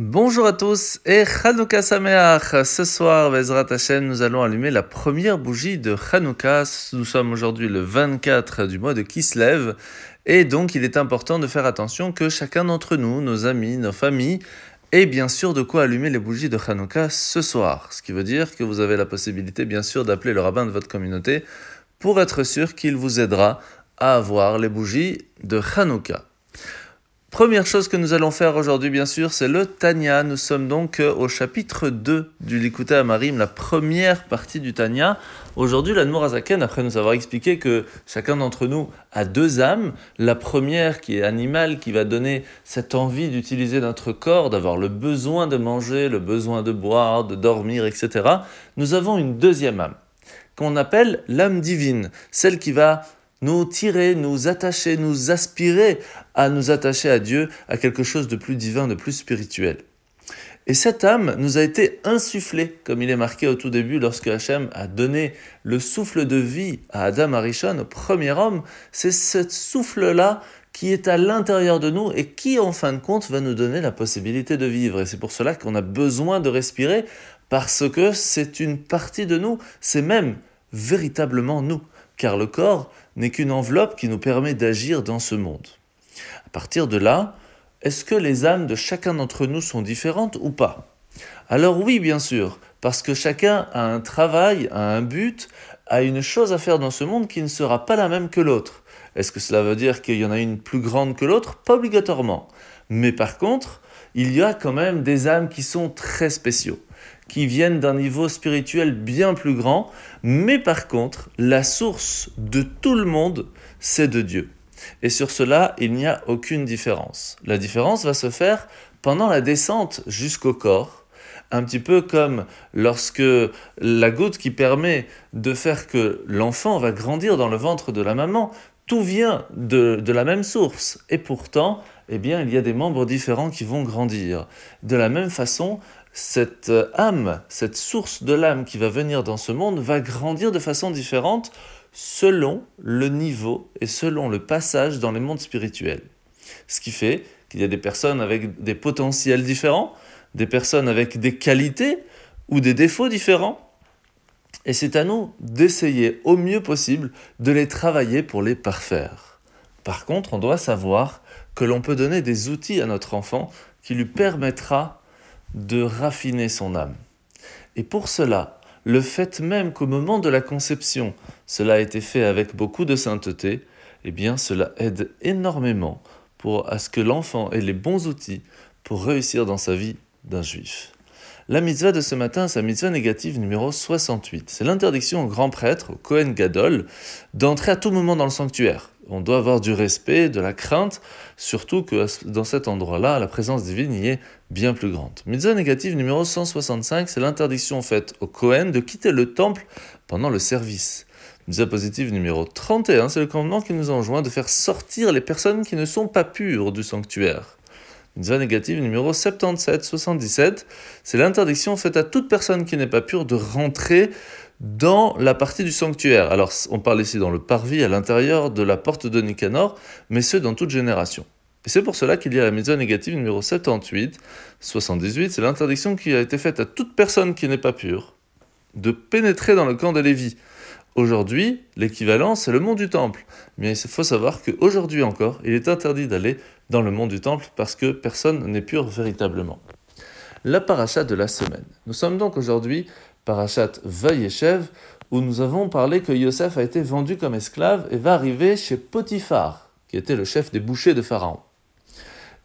Bonjour à tous et Chanukah Sameach. Ce soir, Bezrat nous allons allumer la première bougie de Chanukah. Nous sommes aujourd'hui le 24 du mois de Kislev et donc il est important de faire attention que chacun d'entre nous, nos amis, nos familles, ait bien sûr de quoi allumer les bougies de Chanukah ce soir. Ce qui veut dire que vous avez la possibilité bien sûr d'appeler le rabbin de votre communauté pour être sûr qu'il vous aidera à avoir les bougies de Chanukah. Première chose que nous allons faire aujourd'hui, bien sûr, c'est le Tanya. Nous sommes donc euh, au chapitre 2 du Likuta Amarim, la première partie du Tanya. Aujourd'hui, l'Admour Azaken, après nous avoir expliqué que chacun d'entre nous a deux âmes, la première qui est animale, qui va donner cette envie d'utiliser notre corps, d'avoir le besoin de manger, le besoin de boire, de dormir, etc. Nous avons une deuxième âme, qu'on appelle l'âme divine, celle qui va nous tirer, nous attacher, nous aspirer à nous attacher à Dieu, à quelque chose de plus divin, de plus spirituel. Et cette âme nous a été insufflée, comme il est marqué au tout début, lorsque Hachem a donné le souffle de vie à Adam Arishon, au premier homme. C'est ce souffle-là qui est à l'intérieur de nous et qui, en fin de compte, va nous donner la possibilité de vivre. Et c'est pour cela qu'on a besoin de respirer, parce que c'est une partie de nous, c'est même véritablement nous car le corps n'est qu'une enveloppe qui nous permet d'agir dans ce monde. À partir de là, est-ce que les âmes de chacun d'entre nous sont différentes ou pas? Alors oui, bien sûr, parce que chacun a un travail, a un but, a une chose à faire dans ce monde qui ne sera pas la même que l'autre. Est-ce que cela veut dire qu'il y en a une plus grande que l'autre? Pas obligatoirement. Mais par contre, il y a quand même des âmes qui sont très spéciaux qui viennent d'un niveau spirituel bien plus grand, mais par contre, la source de tout le monde, c'est de Dieu. Et sur cela, il n'y a aucune différence. La différence va se faire pendant la descente jusqu'au corps, un petit peu comme lorsque la goutte qui permet de faire que l'enfant va grandir dans le ventre de la maman, tout vient de, de, la même source. Et pourtant, eh bien, il y a des membres différents qui vont grandir. De la même façon, cette euh, âme, cette source de l'âme qui va venir dans ce monde va grandir de façon différente selon le niveau et selon le passage dans les mondes spirituels. Ce qui fait qu'il y a des personnes avec des potentiels différents, des personnes avec des qualités ou des défauts différents. Et c'est à nous d'essayer au mieux possible de les travailler pour les parfaire. Par contre, on doit savoir que l'on peut donner des outils à notre enfant qui lui permettra de raffiner son âme. Et pour cela, le fait même qu'au moment de la conception, cela a été fait avec beaucoup de sainteté, eh bien cela aide énormément pour à ce que l'enfant ait les bons outils pour réussir dans sa vie d'un juif. La mitzvah de ce matin, c'est la mitzvah négative numéro 68. C'est l'interdiction au grand prêtre, au Kohen Gadol, d'entrer à tout moment dans le sanctuaire. On doit avoir du respect, de la crainte, surtout que dans cet endroit-là, la présence divine y est bien plus grande. Mitzvah négative numéro 165, c'est l'interdiction faite au Kohen de quitter le temple pendant le service. Mitzvah positive numéro 31, c'est le commandement qui nous enjoint de faire sortir les personnes qui ne sont pas pures du sanctuaire. Mitzvah négative numéro 77-77, c'est l'interdiction faite à toute personne qui n'est pas pure de rentrer dans la partie du sanctuaire. Alors, on parle ici dans le parvis, à l'intérieur de la porte de Nicanor, mais ce dans toute génération. Et c'est pour cela qu'il y a la mitzvah négative numéro 78, 78, c'est l'interdiction qui a été faite à toute personne qui n'est pas pure de pénétrer dans le camp de Lévi. Aujourd'hui, l'équivalent, c'est le mont du temple. Mais il faut savoir qu'aujourd'hui encore, il est interdit d'aller dans le mont du temple parce que personne n'est pur véritablement. La paracha de la semaine. Nous sommes donc aujourd'hui parachat Vayeshev, où nous avons parlé que Yosef a été vendu comme esclave et va arriver chez Potiphar, qui était le chef des bouchers de Pharaon.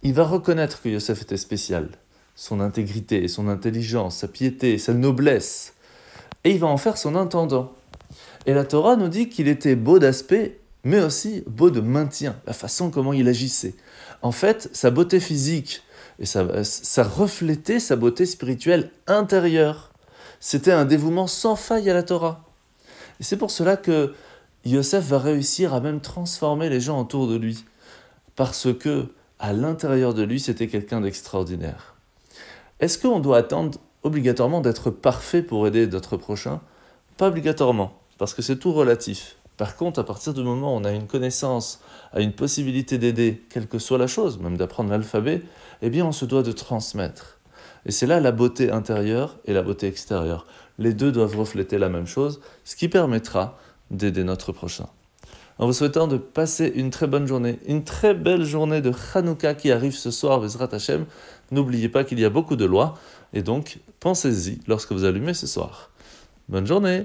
Il va reconnaître que Yosef était spécial, son intégrité, son intelligence, sa piété, sa noblesse, et il va en faire son intendant. Et la Torah nous dit qu'il était beau d'aspect, mais aussi beau de maintien, la façon comment il agissait. En fait, sa beauté physique, et ça reflétait sa beauté spirituelle intérieure. C'était un dévouement sans faille à la Torah. Et c'est pour cela que Yosef va réussir à même transformer les gens autour de lui. Parce que, à l'intérieur de lui, c'était quelqu'un d'extraordinaire. Est-ce qu'on doit attendre obligatoirement d'être parfait pour aider notre prochain Pas obligatoirement parce que c'est tout relatif. Par contre, à partir du moment où on a une connaissance, a une possibilité d'aider, quelle que soit la chose, même d'apprendre l'alphabet, eh bien on se doit de transmettre. Et c'est là la beauté intérieure et la beauté extérieure. Les deux doivent refléter la même chose, ce qui permettra d'aider notre prochain. En vous souhaitant de passer une très bonne journée, une très belle journée de Hanouka qui arrive ce soir, Vezrat Hashem, n'oubliez pas qu'il y a beaucoup de lois, et donc pensez-y lorsque vous allumez ce soir. Bonne journée